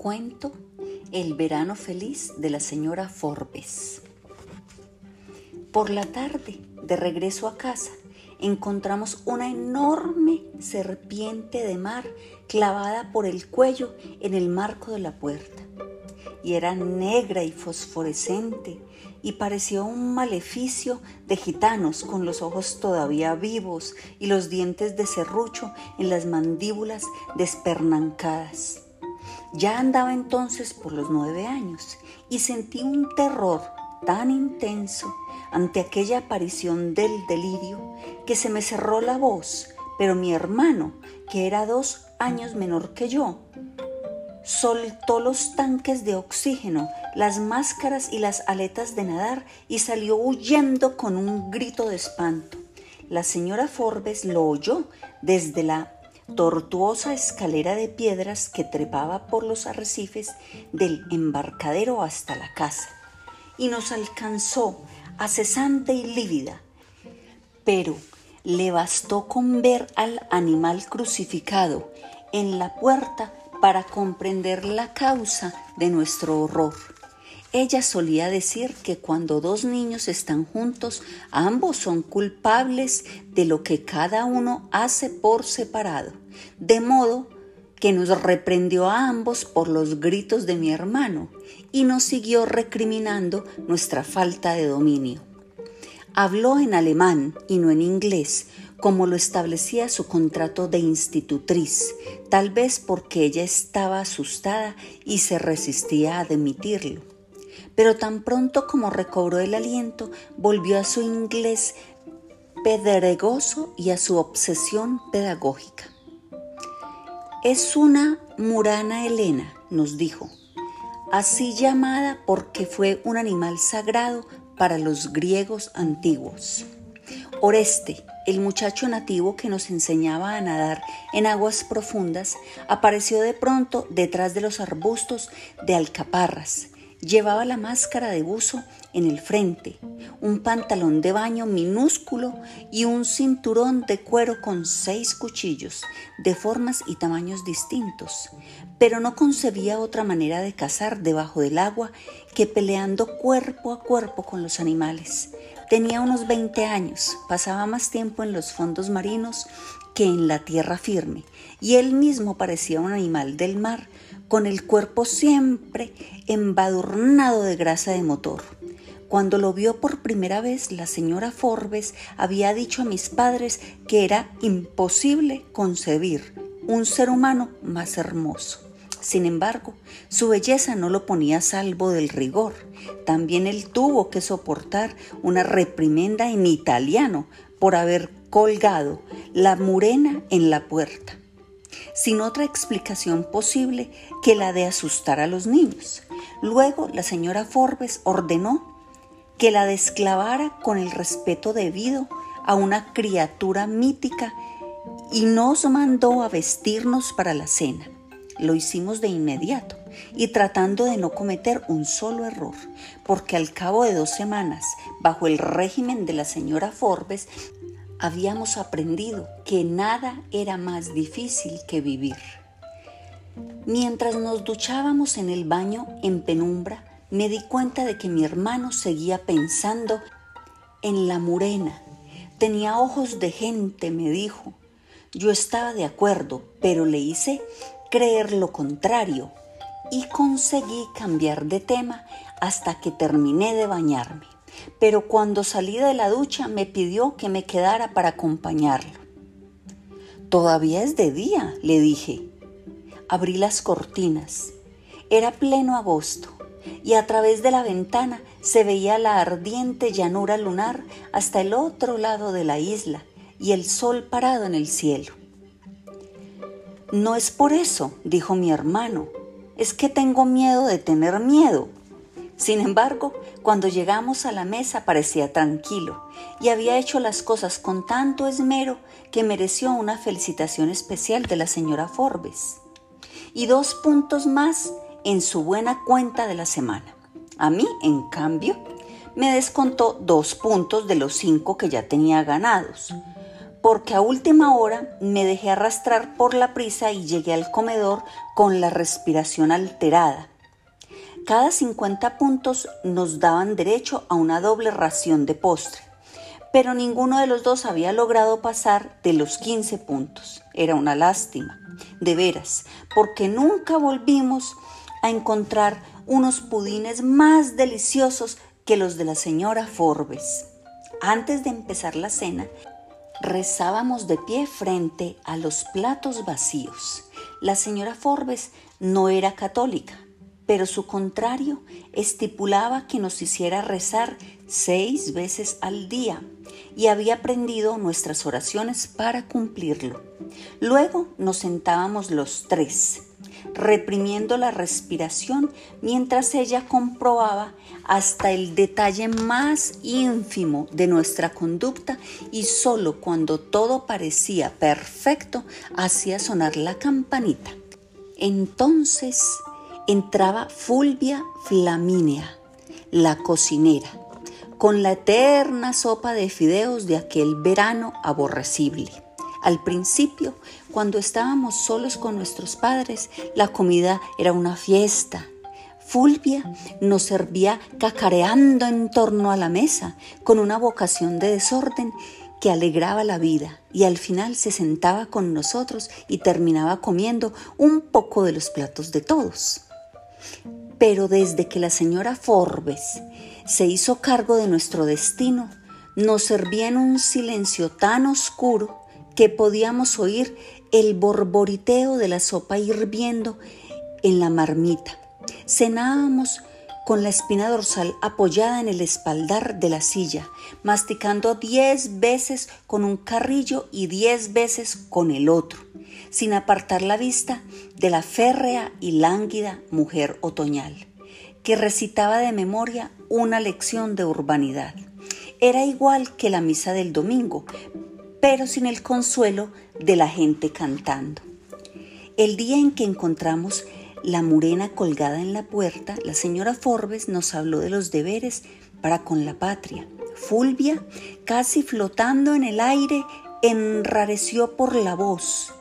cuento, El verano feliz de la señora Forbes. Por la tarde, de regreso a casa, encontramos una enorme serpiente de mar clavada por el cuello en el marco de la puerta. Y era negra y fosforescente y parecía un maleficio de gitanos con los ojos todavía vivos y los dientes de serrucho en las mandíbulas despernancadas. Ya andaba entonces por los nueve años y sentí un terror tan intenso ante aquella aparición del delirio que se me cerró la voz, pero mi hermano, que era dos años menor que yo, soltó los tanques de oxígeno, las máscaras y las aletas de nadar y salió huyendo con un grito de espanto. La señora Forbes lo oyó desde la tortuosa escalera de piedras que trepaba por los arrecifes del embarcadero hasta la casa, y nos alcanzó acesante y lívida. Pero le bastó con ver al animal crucificado en la puerta para comprender la causa de nuestro horror. Ella solía decir que cuando dos niños están juntos, ambos son culpables de lo que cada uno hace por separado, de modo que nos reprendió a ambos por los gritos de mi hermano y nos siguió recriminando nuestra falta de dominio. Habló en alemán y no en inglés, como lo establecía su contrato de institutriz, tal vez porque ella estaba asustada y se resistía a admitirlo pero tan pronto como recobró el aliento, volvió a su inglés pedregoso y a su obsesión pedagógica. Es una murana helena, nos dijo, así llamada porque fue un animal sagrado para los griegos antiguos. Oreste, el muchacho nativo que nos enseñaba a nadar en aguas profundas, apareció de pronto detrás de los arbustos de alcaparras Llevaba la máscara de buzo en el frente, un pantalón de baño minúsculo y un cinturón de cuero con seis cuchillos de formas y tamaños distintos, pero no concebía otra manera de cazar debajo del agua que peleando cuerpo a cuerpo con los animales. Tenía unos 20 años, pasaba más tiempo en los fondos marinos que en la tierra firme, y él mismo parecía un animal del mar, con el cuerpo siempre embadurnado de grasa de motor. Cuando lo vio por primera vez, la señora Forbes había dicho a mis padres que era imposible concebir un ser humano más hermoso. Sin embargo, su belleza no lo ponía a salvo del rigor. También él tuvo que soportar una reprimenda en italiano por haber colgado la murena en la puerta sin otra explicación posible que la de asustar a los niños. Luego la señora Forbes ordenó que la desclavara con el respeto debido a una criatura mítica y nos mandó a vestirnos para la cena. Lo hicimos de inmediato y tratando de no cometer un solo error, porque al cabo de dos semanas, bajo el régimen de la señora Forbes, habíamos aprendido que nada era más difícil que vivir. Mientras nos duchábamos en el baño en penumbra, me di cuenta de que mi hermano seguía pensando en la murena. Tenía ojos de gente, me dijo. Yo estaba de acuerdo, pero le hice creer lo contrario y conseguí cambiar de tema hasta que terminé de bañarme pero cuando salí de la ducha me pidió que me quedara para acompañarlo. Todavía es de día, le dije. Abrí las cortinas. Era pleno agosto y a través de la ventana se veía la ardiente llanura lunar hasta el otro lado de la isla y el sol parado en el cielo. No es por eso, dijo mi hermano, es que tengo miedo de tener miedo. Sin embargo, cuando llegamos a la mesa parecía tranquilo y había hecho las cosas con tanto esmero que mereció una felicitación especial de la señora Forbes y dos puntos más en su buena cuenta de la semana. A mí, en cambio, me descontó dos puntos de los cinco que ya tenía ganados, porque a última hora me dejé arrastrar por la prisa y llegué al comedor con la respiración alterada. Cada 50 puntos nos daban derecho a una doble ración de postre, pero ninguno de los dos había logrado pasar de los 15 puntos. Era una lástima, de veras, porque nunca volvimos a encontrar unos pudines más deliciosos que los de la señora Forbes. Antes de empezar la cena, rezábamos de pie frente a los platos vacíos. La señora Forbes no era católica, pero su contrario estipulaba que nos hiciera rezar seis veces al día y había aprendido nuestras oraciones para cumplirlo. Luego nos sentábamos los tres, reprimiendo la respiración mientras ella comprobaba hasta el detalle más ínfimo de nuestra conducta y solo cuando todo parecía perfecto hacía sonar la campanita. Entonces entraba Fulvia Flamínea, la cocinera, con la eterna sopa de fideos de aquel verano aborrecible. Al principio, cuando estábamos solos con nuestros padres, la comida era una fiesta. Fulvia nos servía cacareando en torno a la mesa, con una vocación de desorden que alegraba la vida, y al final se sentaba con nosotros y terminaba comiendo un poco de los platos de todos. Pero desde que la señora Forbes se hizo cargo de nuestro destino, nos servía en un silencio tan oscuro que podíamos oír el borboriteo de la sopa hirviendo en la marmita. Cenábamos con la espina dorsal apoyada en el espaldar de la silla, masticando diez veces con un carrillo y diez veces con el otro, sin apartar la vista de la férrea y lánguida mujer otoñal, que recitaba de memoria una lección de urbanidad. Era igual que la misa del domingo, pero sin el consuelo de la gente cantando. El día en que encontramos la murena colgada en la puerta, la señora Forbes nos habló de los deberes para con la patria. Fulvia, casi flotando en el aire, enrareció por la voz.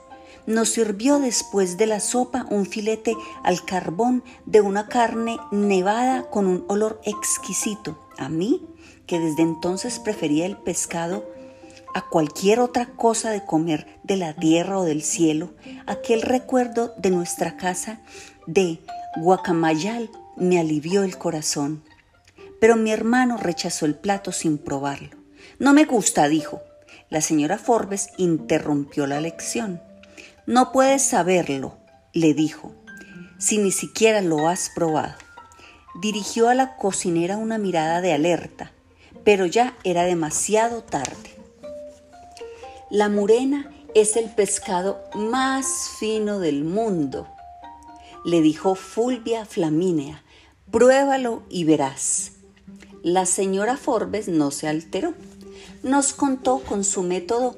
Nos sirvió después de la sopa un filete al carbón de una carne nevada con un olor exquisito. A mí, que desde entonces prefería el pescado a cualquier otra cosa de comer de la tierra o del cielo, aquel recuerdo de nuestra casa de Guacamayal me alivió el corazón. Pero mi hermano rechazó el plato sin probarlo. No me gusta, dijo. La señora Forbes interrumpió la lección. No puedes saberlo, le dijo, si ni siquiera lo has probado. Dirigió a la cocinera una mirada de alerta, pero ya era demasiado tarde. La murena es el pescado más fino del mundo, le dijo Fulvia Flamínea. Pruébalo y verás. La señora Forbes no se alteró. Nos contó con su método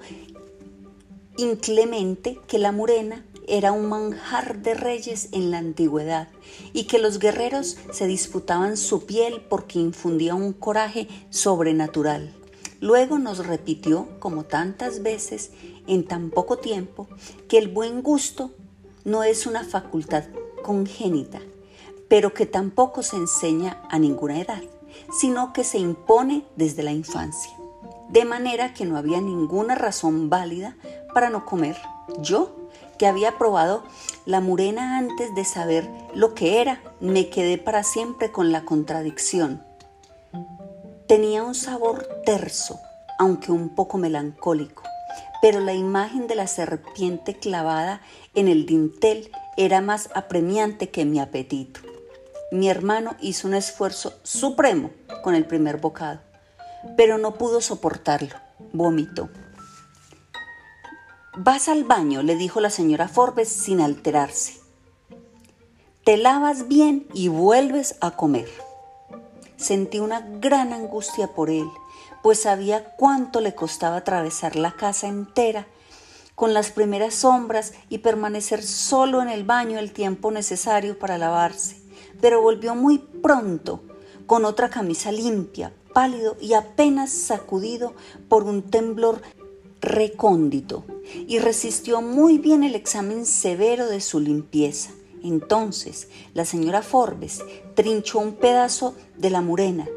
inclemente que la murena era un manjar de reyes en la antigüedad y que los guerreros se disputaban su piel porque infundía un coraje sobrenatural. Luego nos repitió, como tantas veces en tan poco tiempo, que el buen gusto no es una facultad congénita, pero que tampoco se enseña a ninguna edad, sino que se impone desde la infancia. De manera que no había ninguna razón válida para no comer. Yo, que había probado la murena antes de saber lo que era, me quedé para siempre con la contradicción Tenía un sabor terso, aunque un poco melancólico, pero la imagen de la serpiente clavada en el dintel era más apremiante que mi apetito. Mi hermano hizo un esfuerzo supremo con el primer bocado, pero no pudo soportarlo. Vomitó. Vas al baño, le dijo la señora Forbes sin alterarse. Te lavas bien y vuelves a comer. Sentí una gran angustia por él, pues sabía cuánto le costaba atravesar la casa entera con las primeras sombras y permanecer solo en el baño el tiempo necesario para lavarse. Pero volvió muy pronto, con otra camisa limpia, pálido y apenas sacudido por un temblor recóndito y resistió muy bien el examen severo de su limpieza. Entonces la señora Forbes trinchó un pedazo de la murena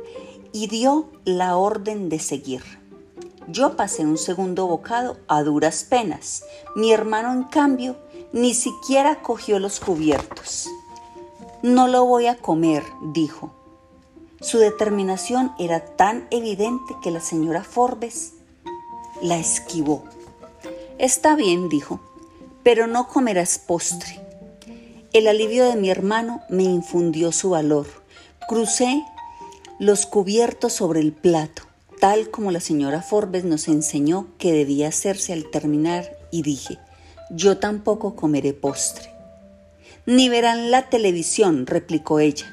y dio la orden de seguir. Yo pasé un segundo bocado a duras penas. Mi hermano, en cambio, ni siquiera cogió los cubiertos. No lo voy a comer, dijo. Su determinación era tan evidente que la señora Forbes la esquivó. Está bien, dijo, pero no comerás postre. El alivio de mi hermano me infundió su valor. Crucé los cubiertos sobre el plato, tal como la señora Forbes nos enseñó que debía hacerse al terminar, y dije, yo tampoco comeré postre. Ni verán la televisión, replicó ella.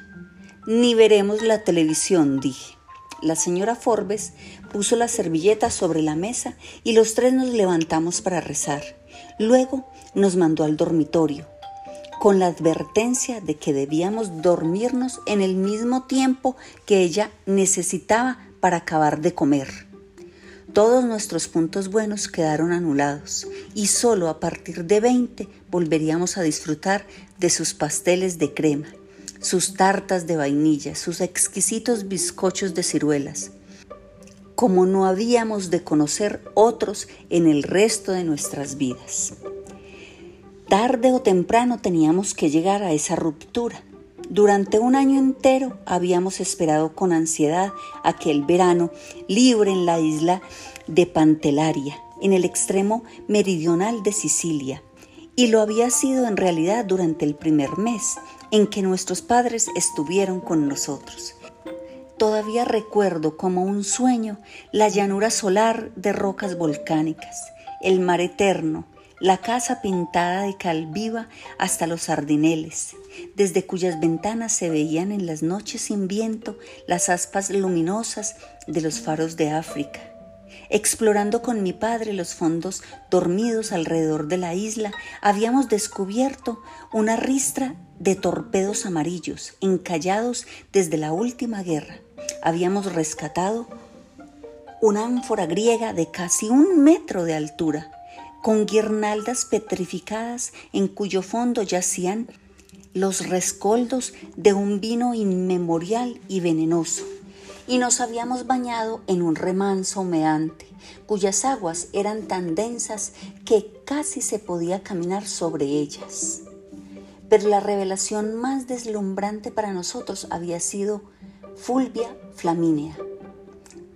Ni veremos la televisión, dije. La señora Forbes puso la servilleta sobre la mesa y los tres nos levantamos para rezar. Luego nos mandó al dormitorio, con la advertencia de que debíamos dormirnos en el mismo tiempo que ella necesitaba para acabar de comer. Todos nuestros puntos buenos quedaron anulados y solo a partir de 20 volveríamos a disfrutar de sus pasteles de crema, sus tartas de vainilla, sus exquisitos bizcochos de ciruelas, como no habíamos de conocer otros en el resto de nuestras vidas. Tarde o temprano teníamos que llegar a esa ruptura. Durante un año entero habíamos esperado con ansiedad aquel verano libre en la isla de Pantelaria, en el extremo meridional de Sicilia, y lo había sido en realidad durante el primer mes en que nuestros padres estuvieron con nosotros. Todavía recuerdo como un sueño la llanura solar de rocas volcánicas, el mar eterno, la casa pintada de cal viva hasta los sardineles, desde cuyas ventanas se veían en las noches sin viento las aspas luminosas de los faros de África. Explorando con mi padre los fondos dormidos alrededor de la isla, habíamos descubierto una ristra de torpedos amarillos encallados desde la última guerra habíamos rescatado una ánfora griega de casi un metro de altura, con guirnaldas petrificadas en cuyo fondo yacían los rescoldos de un vino inmemorial y venenoso, y nos habíamos bañado en un remanso humeante, cuyas aguas eran tan densas que casi se podía caminar sobre ellas. Pero la revelación más deslumbrante para nosotros había sido Fulvia Flamínea.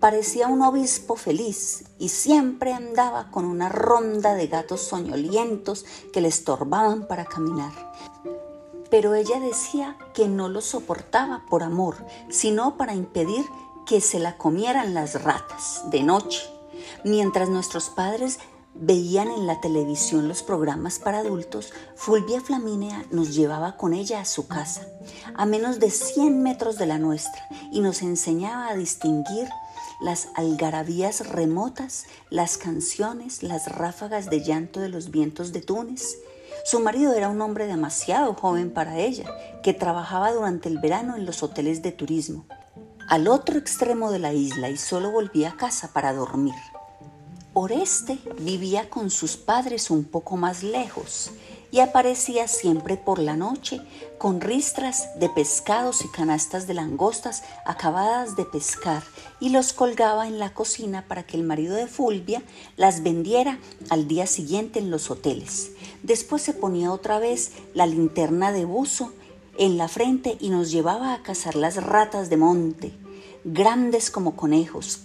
Parecía un obispo feliz y siempre andaba con una ronda de gatos soñolientos que le estorbaban para caminar. Pero ella decía que no lo soportaba por amor, sino para impedir que se la comieran las ratas de noche, mientras nuestros padres veían en la televisión los programas para adultos, Fulvia Flamínea nos llevaba con ella a su casa, a menos de 100 metros de la nuestra, y nos enseñaba a distinguir las algarabías remotas, las canciones, las ráfagas de llanto de los vientos de Túnez. Su marido era un hombre demasiado joven para ella, que trabajaba durante el verano en los hoteles de turismo, al otro extremo de la isla y solo volvía a casa para dormir. Oreste vivía con sus padres un poco más lejos y aparecía siempre por la noche con ristras de pescados y canastas de langostas acabadas de pescar y los colgaba en la cocina para que el marido de Fulvia las vendiera al día siguiente en los hoteles. Después se ponía otra vez la linterna de buzo en la frente y nos llevaba a cazar las ratas de monte, grandes como conejos,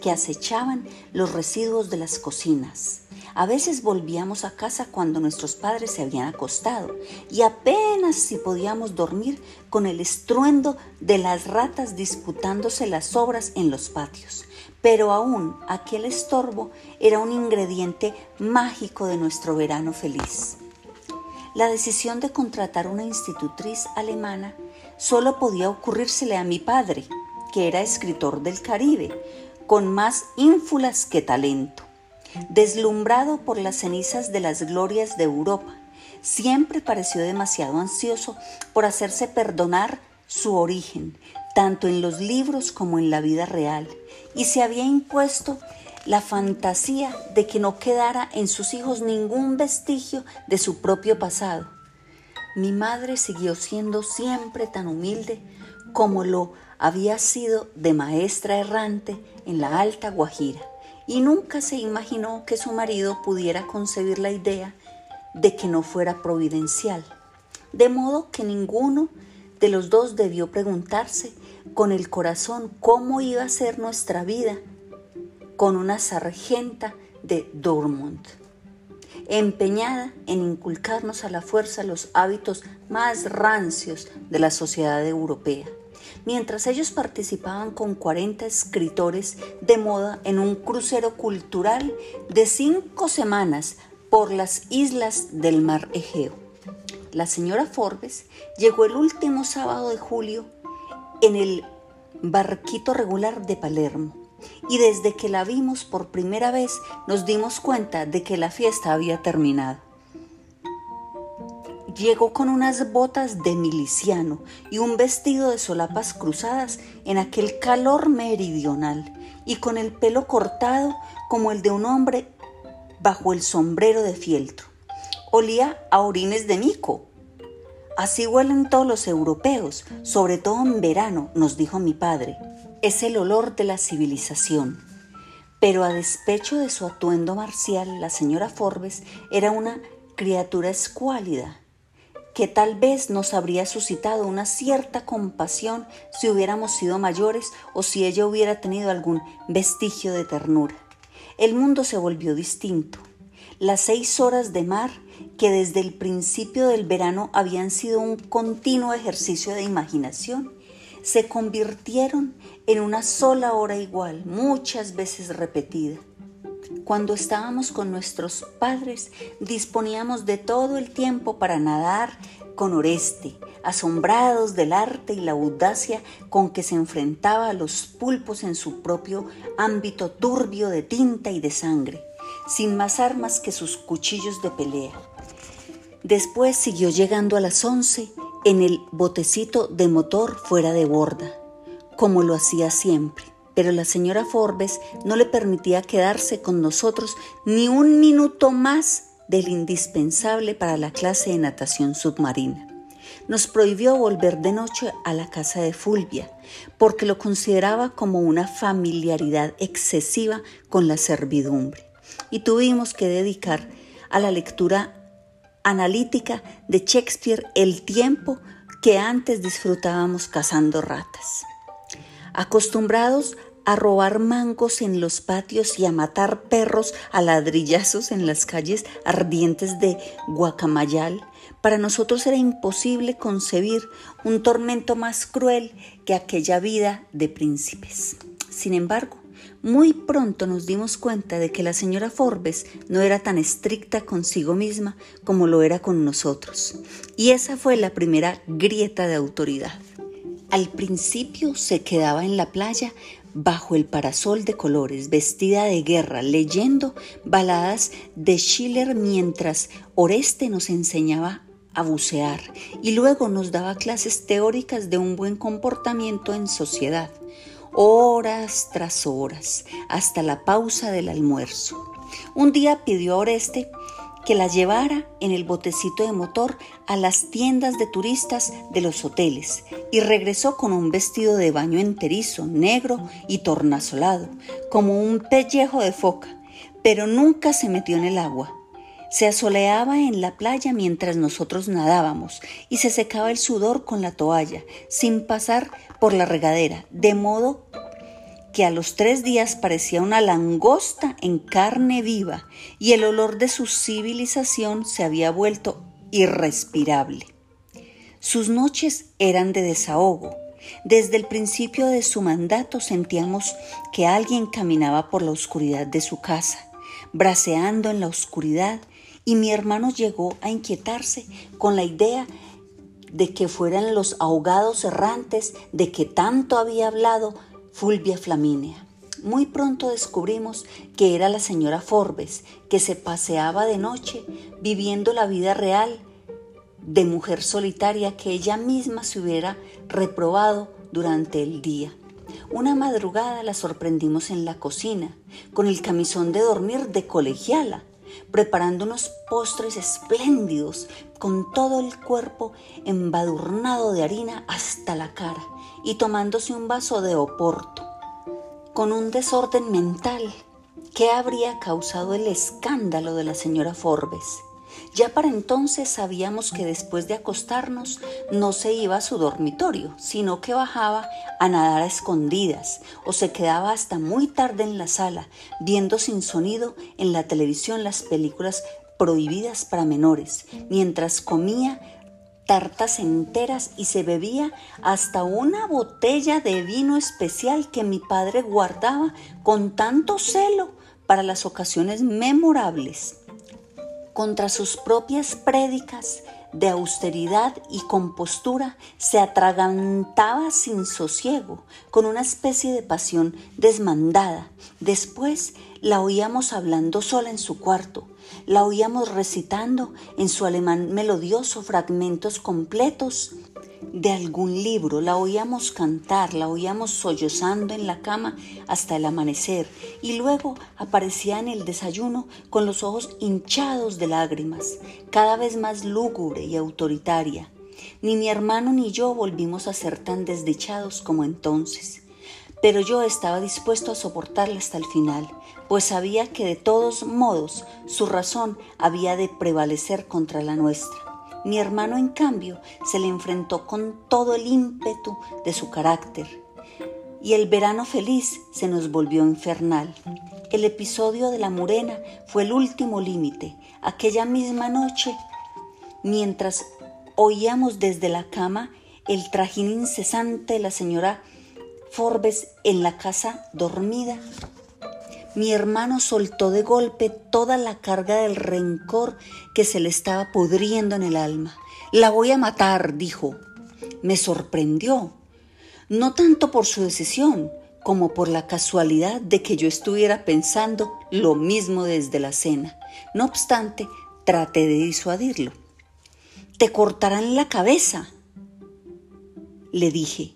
que acechaban los residuos de las cocinas. A veces volvíamos a casa cuando nuestros padres se habían acostado y apenas si podíamos dormir con el estruendo de las ratas disputándose las obras en los patios. Pero aún aquel estorbo era un ingrediente mágico de nuestro verano feliz. La decisión de contratar una institutriz alemana solo podía ocurrírsele a mi padre, que era escritor del Caribe, con más ínfulas que talento. Deslumbrado por las cenizas de las glorias de Europa, siempre pareció demasiado ansioso por hacerse perdonar su origen, tanto en los libros como en la vida real, y se había impuesto la fantasía de que no quedara en sus hijos ningún vestigio de su propio pasado. Mi madre siguió siendo siempre tan humilde como lo había sido de maestra errante en la Alta Guajira y nunca se imaginó que su marido pudiera concebir la idea de que no fuera providencial. De modo que ninguno de los dos debió preguntarse con el corazón cómo iba a ser nuestra vida con una sargenta de Dortmund, empeñada en inculcarnos a la fuerza los hábitos más rancios de la sociedad europea mientras ellos participaban con 40 escritores de moda en un crucero cultural de cinco semanas por las islas del mar Egeo. La señora Forbes llegó el último sábado de julio en el barquito regular de Palermo y desde que la vimos por primera vez nos dimos cuenta de que la fiesta había terminado. Llegó con unas botas de miliciano y un vestido de solapas cruzadas en aquel calor meridional y con el pelo cortado como el de un hombre bajo el sombrero de fieltro. Olía a orines de mico. Así huelen todos los europeos, sobre todo en verano, nos dijo mi padre. Es el olor de la civilización. Pero a despecho de su atuendo marcial, la señora Forbes era una criatura escuálida que tal vez nos habría suscitado una cierta compasión si hubiéramos sido mayores o si ella hubiera tenido algún vestigio de ternura. El mundo se volvió distinto. Las seis horas de mar, que desde el principio del verano habían sido un continuo ejercicio de imaginación, se convirtieron en una sola hora igual, muchas veces repetida. Cuando estábamos con nuestros padres, disponíamos de todo el tiempo para nadar con Oreste, asombrados del arte y la audacia con que se enfrentaba a los pulpos en su propio ámbito turbio de tinta y de sangre, sin más armas que sus cuchillos de pelea. Después siguió llegando a las once en el botecito de motor fuera de borda, como lo hacía siempre pero la señora Forbes no le permitía quedarse con nosotros ni un minuto más del indispensable para la clase de natación submarina. Nos prohibió volver de noche a la casa de Fulvia, porque lo consideraba como una familiaridad excesiva con la servidumbre, y tuvimos que dedicar a la lectura analítica de Shakespeare el tiempo que antes disfrutábamos cazando ratas. Acostumbrados a robar mangos en los patios y a matar perros a ladrillazos en las calles ardientes de Guacamayal, para nosotros era imposible concebir un tormento más cruel que aquella vida de príncipes. Sin embargo, muy pronto nos dimos cuenta de que la señora Forbes no era tan estricta consigo misma como lo era con nosotros, y esa fue la primera grieta de autoridad. Al principio se quedaba en la playa bajo el parasol de colores, vestida de guerra, leyendo baladas de Schiller mientras Oreste nos enseñaba a bucear y luego nos daba clases teóricas de un buen comportamiento en sociedad, horas tras horas, hasta la pausa del almuerzo. Un día pidió a Oreste que la llevara en el botecito de motor a las tiendas de turistas de los hoteles y regresó con un vestido de baño enterizo, negro y tornasolado, como un pellejo de foca, pero nunca se metió en el agua. Se asoleaba en la playa mientras nosotros nadábamos y se secaba el sudor con la toalla, sin pasar por la regadera, de modo que a los tres días parecía una langosta en carne viva y el olor de su civilización se había vuelto irrespirable. Sus noches eran de desahogo. Desde el principio de su mandato sentíamos que alguien caminaba por la oscuridad de su casa, braceando en la oscuridad, y mi hermano llegó a inquietarse con la idea de que fueran los ahogados errantes de que tanto había hablado Fulvia Flaminia. Muy pronto descubrimos que era la señora Forbes, que se paseaba de noche viviendo la vida real de mujer solitaria que ella misma se hubiera reprobado durante el día. Una madrugada la sorprendimos en la cocina, con el camisón de dormir de colegiala, preparando unos postres espléndidos, con todo el cuerpo embadurnado de harina hasta la cara y tomándose un vaso de oporto, con un desorden mental que habría causado el escándalo de la señora Forbes. Ya para entonces sabíamos que después de acostarnos no se iba a su dormitorio, sino que bajaba a nadar a escondidas o se quedaba hasta muy tarde en la sala, viendo sin sonido en la televisión las películas prohibidas para menores, mientras comía tartas enteras y se bebía hasta una botella de vino especial que mi padre guardaba con tanto celo para las ocasiones memorables contra sus propias prédicas de austeridad y compostura, se atragantaba sin sosiego, con una especie de pasión desmandada. Después la oíamos hablando sola en su cuarto, la oíamos recitando en su alemán melodioso fragmentos completos de algún libro, la oíamos cantar, la oíamos sollozando en la cama hasta el amanecer y luego aparecía en el desayuno con los ojos hinchados de lágrimas, cada vez más lúgubre y autoritaria. Ni mi hermano ni yo volvimos a ser tan desdichados como entonces. Pero yo estaba dispuesto a soportarla hasta el final, pues sabía que de todos modos su razón había de prevalecer contra la nuestra. Mi hermano, en cambio, se le enfrentó con todo el ímpetu de su carácter. Y el verano feliz se nos volvió infernal. El episodio de la Morena fue el último límite. Aquella misma noche, mientras oíamos desde la cama el trajín incesante de la señora Forbes en la casa dormida, mi hermano soltó de golpe toda la carga del rencor que se le estaba pudriendo en el alma. La voy a matar, dijo. Me sorprendió, no tanto por su decisión, como por la casualidad de que yo estuviera pensando lo mismo desde la cena. No obstante, traté de disuadirlo. Te cortarán la cabeza, le dije.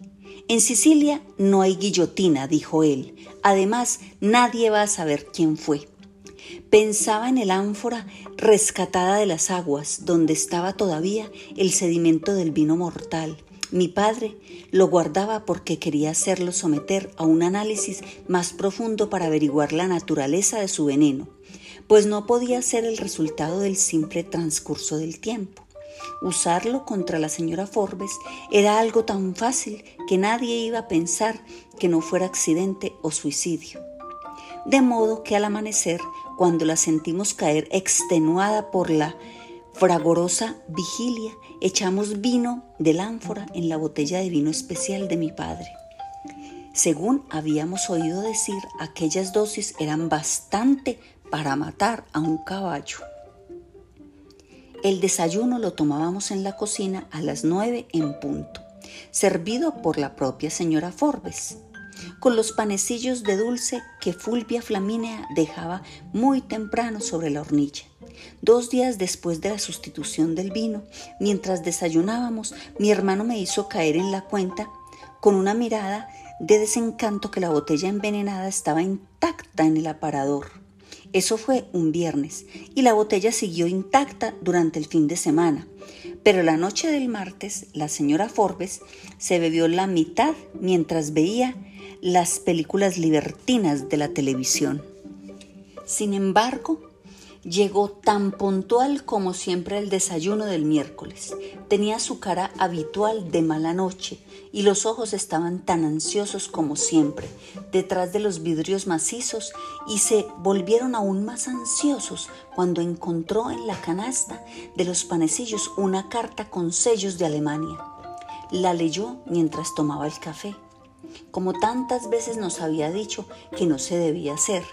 En Sicilia no hay guillotina, dijo él. Además, nadie va a saber quién fue. Pensaba en el ánfora rescatada de las aguas, donde estaba todavía el sedimento del vino mortal. Mi padre lo guardaba porque quería hacerlo someter a un análisis más profundo para averiguar la naturaleza de su veneno, pues no podía ser el resultado del simple transcurso del tiempo. Usarlo contra la señora Forbes era algo tan fácil que nadie iba a pensar que no fuera accidente o suicidio. De modo que al amanecer, cuando la sentimos caer extenuada por la fragorosa vigilia, echamos vino del ánfora en la botella de vino especial de mi padre. Según habíamos oído decir, aquellas dosis eran bastante para matar a un caballo. El desayuno lo tomábamos en la cocina a las nueve en punto, servido por la propia señora Forbes, con los panecillos de dulce que Fulvia Flamínea dejaba muy temprano sobre la hornilla. Dos días después de la sustitución del vino, mientras desayunábamos, mi hermano me hizo caer en la cuenta con una mirada de desencanto que la botella envenenada estaba intacta en el aparador. Eso fue un viernes y la botella siguió intacta durante el fin de semana. Pero la noche del martes, la señora Forbes se bebió la mitad mientras veía las películas libertinas de la televisión. Sin embargo, Llegó tan puntual como siempre el desayuno del miércoles. Tenía su cara habitual de mala noche y los ojos estaban tan ansiosos como siempre, detrás de los vidrios macizos, y se volvieron aún más ansiosos cuando encontró en la canasta de los panecillos una carta con sellos de Alemania. La leyó mientras tomaba el café. Como tantas veces nos había dicho que no se debía hacer,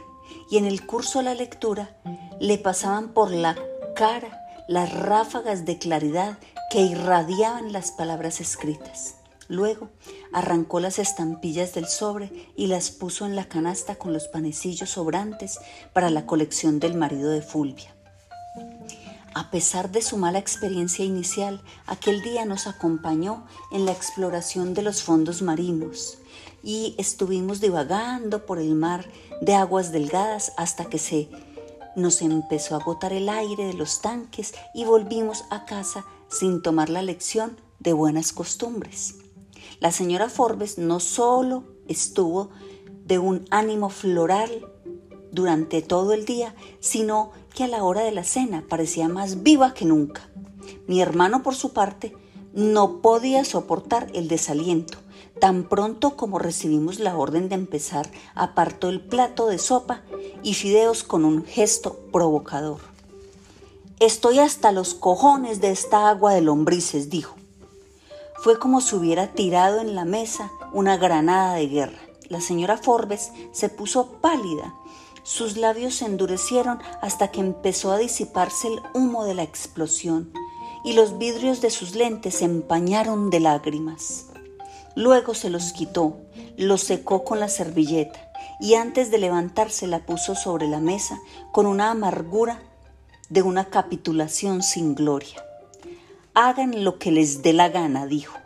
y en el curso de la lectura le pasaban por la cara las ráfagas de claridad que irradiaban las palabras escritas. Luego arrancó las estampillas del sobre y las puso en la canasta con los panecillos sobrantes para la colección del marido de Fulvia. A pesar de su mala experiencia inicial, aquel día nos acompañó en la exploración de los fondos marinos y estuvimos divagando por el mar de aguas delgadas hasta que se nos empezó a agotar el aire de los tanques y volvimos a casa sin tomar la lección de buenas costumbres. La señora Forbes no solo estuvo de un ánimo floral durante todo el día, sino que a la hora de la cena parecía más viva que nunca. Mi hermano, por su parte, no podía soportar el desaliento. Tan pronto como recibimos la orden de empezar, apartó el plato de sopa y fideos con un gesto provocador. Estoy hasta los cojones de esta agua de lombrices, dijo. Fue como si hubiera tirado en la mesa una granada de guerra. La señora Forbes se puso pálida. Sus labios se endurecieron hasta que empezó a disiparse el humo de la explosión y los vidrios de sus lentes se empañaron de lágrimas. Luego se los quitó, los secó con la servilleta y antes de levantarse la puso sobre la mesa con una amargura de una capitulación sin gloria. Hagan lo que les dé la gana, dijo.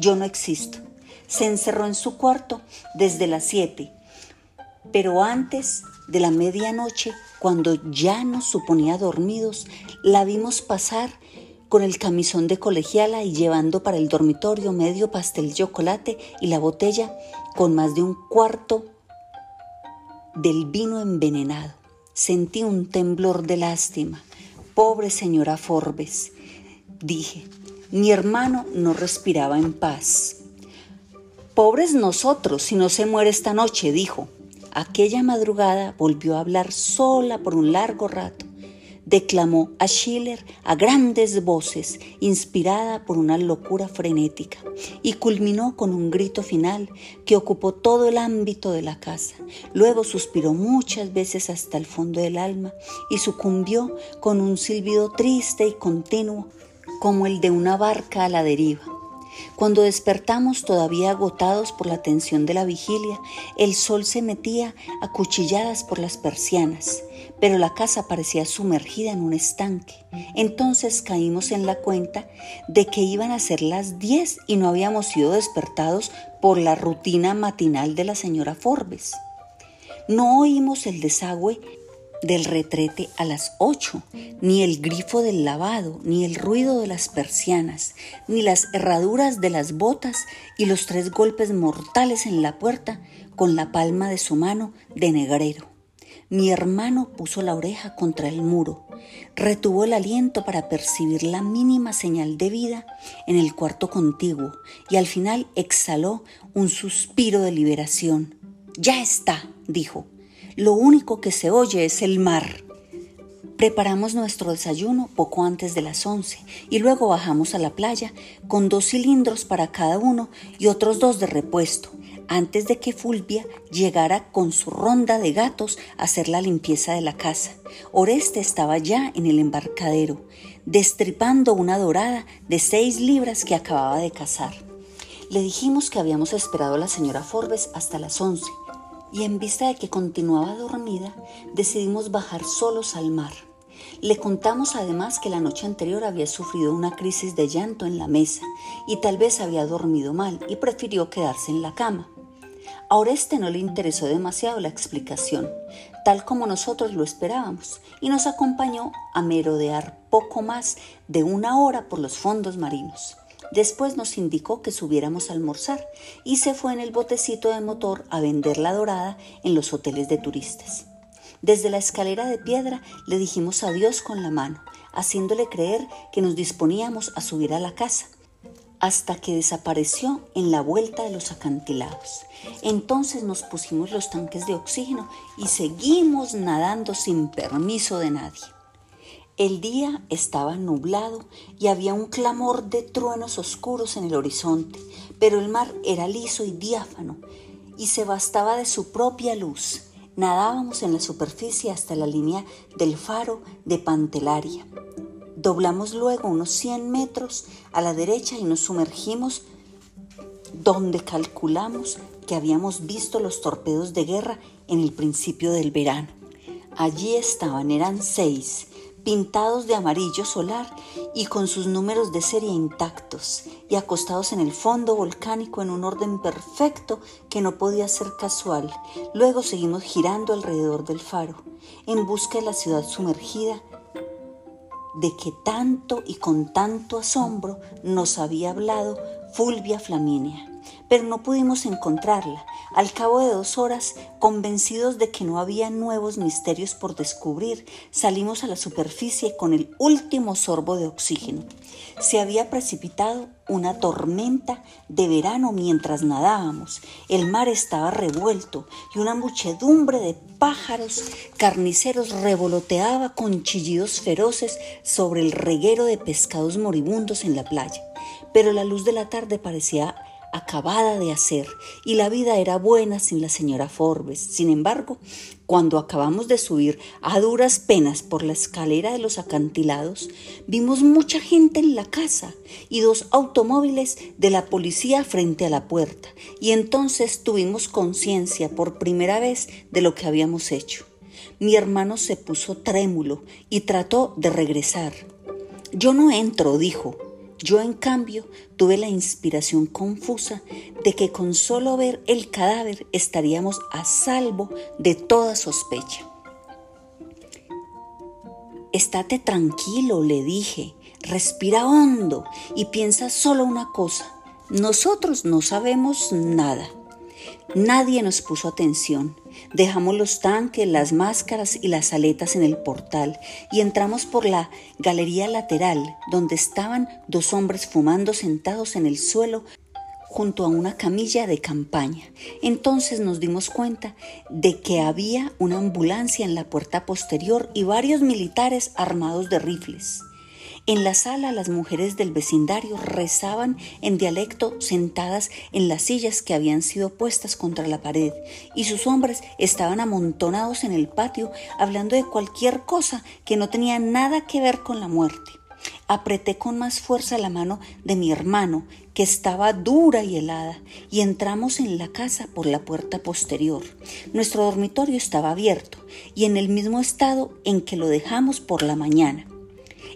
Yo no existo. Se encerró en su cuarto desde las siete, pero antes de la medianoche, cuando ya nos suponía dormidos, la vimos pasar con el camisón de colegiala y llevando para el dormitorio medio pastel de chocolate y la botella con más de un cuarto del vino envenenado. Sentí un temblor de lástima. Pobre señora Forbes, dije. Mi hermano no respiraba en paz. Pobres nosotros si no se muere esta noche, dijo. Aquella madrugada volvió a hablar sola por un largo rato declamó a Schiller a grandes voces, inspirada por una locura frenética, y culminó con un grito final que ocupó todo el ámbito de la casa. Luego suspiró muchas veces hasta el fondo del alma y sucumbió con un silbido triste y continuo, como el de una barca a la deriva. Cuando despertamos todavía agotados por la tensión de la vigilia, el sol se metía a cuchilladas por las persianas, pero la casa parecía sumergida en un estanque. Entonces caímos en la cuenta de que iban a ser las diez y no habíamos sido despertados por la rutina matinal de la señora Forbes. No oímos el desagüe del retrete a las ocho, ni el grifo del lavado, ni el ruido de las persianas, ni las herraduras de las botas y los tres golpes mortales en la puerta con la palma de su mano de negrero. Mi hermano puso la oreja contra el muro, retuvo el aliento para percibir la mínima señal de vida en el cuarto contiguo y al final exhaló un suspiro de liberación. Ya está, dijo lo único que se oye es el mar. Preparamos nuestro desayuno poco antes de las once y luego bajamos a la playa con dos cilindros para cada uno y otros dos de repuesto, antes de que Fulvia llegara con su ronda de gatos a hacer la limpieza de la casa. Oreste estaba ya en el embarcadero, destripando una dorada de seis libras que acababa de cazar. Le dijimos que habíamos esperado a la señora Forbes hasta las once y en vista de que continuaba dormida, decidimos bajar solos al mar. Le contamos además que la noche anterior había sufrido una crisis de llanto en la mesa y tal vez había dormido mal y prefirió quedarse en la cama. A Oreste no le interesó demasiado la explicación, tal como nosotros lo esperábamos, y nos acompañó a merodear poco más de una hora por los fondos marinos. Después nos indicó que subiéramos a almorzar y se fue en el botecito de motor a vender la dorada en los hoteles de turistas. Desde la escalera de piedra le dijimos adiós con la mano, haciéndole creer que nos disponíamos a subir a la casa, hasta que desapareció en la vuelta de los acantilados. Entonces nos pusimos los tanques de oxígeno y seguimos nadando sin permiso de nadie. El día estaba nublado y había un clamor de truenos oscuros en el horizonte, pero el mar era liso y diáfano y se bastaba de su propia luz. Nadábamos en la superficie hasta la línea del faro de Pantelaria. Doblamos luego unos 100 metros a la derecha y nos sumergimos donde calculamos que habíamos visto los torpedos de guerra en el principio del verano. Allí estaban, eran seis, pintados de amarillo solar y con sus números de serie intactos, y acostados en el fondo volcánico en un orden perfecto que no podía ser casual. Luego seguimos girando alrededor del faro, en busca de la ciudad sumergida de que tanto y con tanto asombro nos había hablado Fulvia Flaminia pero no pudimos encontrarla. Al cabo de dos horas, convencidos de que no había nuevos misterios por descubrir, salimos a la superficie con el último sorbo de oxígeno. Se había precipitado una tormenta de verano mientras nadábamos. El mar estaba revuelto y una muchedumbre de pájaros carniceros revoloteaba con chillidos feroces sobre el reguero de pescados moribundos en la playa. Pero la luz de la tarde parecía acabada de hacer y la vida era buena sin la señora Forbes. Sin embargo, cuando acabamos de subir a duras penas por la escalera de los acantilados, vimos mucha gente en la casa y dos automóviles de la policía frente a la puerta y entonces tuvimos conciencia por primera vez de lo que habíamos hecho. Mi hermano se puso trémulo y trató de regresar. Yo no entro, dijo. Yo, en cambio, tuve la inspiración confusa de que con solo ver el cadáver estaríamos a salvo de toda sospecha. Estate tranquilo, le dije, respira hondo y piensa solo una cosa. Nosotros no sabemos nada. Nadie nos puso atención. Dejamos los tanques, las máscaras y las aletas en el portal y entramos por la galería lateral, donde estaban dos hombres fumando sentados en el suelo junto a una camilla de campaña. Entonces nos dimos cuenta de que había una ambulancia en la puerta posterior y varios militares armados de rifles. En la sala las mujeres del vecindario rezaban en dialecto sentadas en las sillas que habían sido puestas contra la pared y sus hombres estaban amontonados en el patio hablando de cualquier cosa que no tenía nada que ver con la muerte. Apreté con más fuerza la mano de mi hermano, que estaba dura y helada, y entramos en la casa por la puerta posterior. Nuestro dormitorio estaba abierto y en el mismo estado en que lo dejamos por la mañana.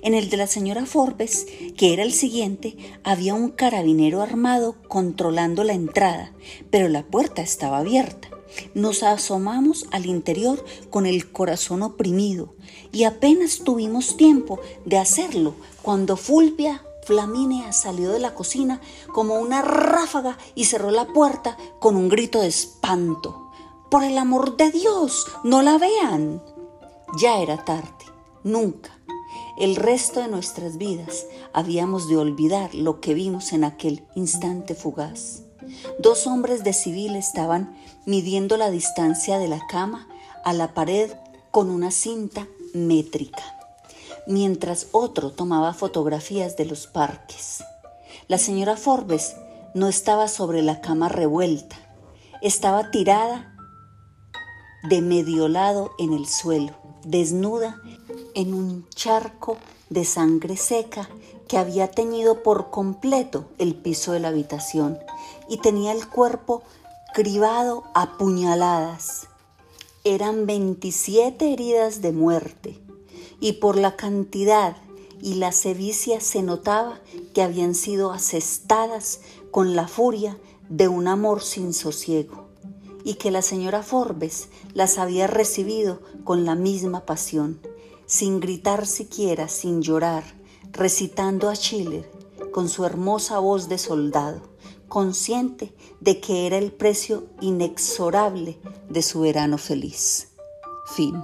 En el de la señora Forbes, que era el siguiente, había un carabinero armado controlando la entrada, pero la puerta estaba abierta. Nos asomamos al interior con el corazón oprimido y apenas tuvimos tiempo de hacerlo cuando Fulvia Flamínea salió de la cocina como una ráfaga y cerró la puerta con un grito de espanto. Por el amor de Dios, no la vean. Ya era tarde. Nunca, el resto de nuestras vidas habíamos de olvidar lo que vimos en aquel instante fugaz. Dos hombres de civil estaban midiendo la distancia de la cama a la pared con una cinta métrica, mientras otro tomaba fotografías de los parques. La señora Forbes no estaba sobre la cama revuelta, estaba tirada de medio lado en el suelo, desnuda en un charco de sangre seca que había teñido por completo el piso de la habitación y tenía el cuerpo cribado a puñaladas. Eran 27 heridas de muerte y por la cantidad y la sevicia se notaba que habían sido asestadas con la furia de un amor sin sosiego y que la señora Forbes las había recibido con la misma pasión sin gritar siquiera, sin llorar, recitando a Schiller con su hermosa voz de soldado, consciente de que era el precio inexorable de su verano feliz. Fin.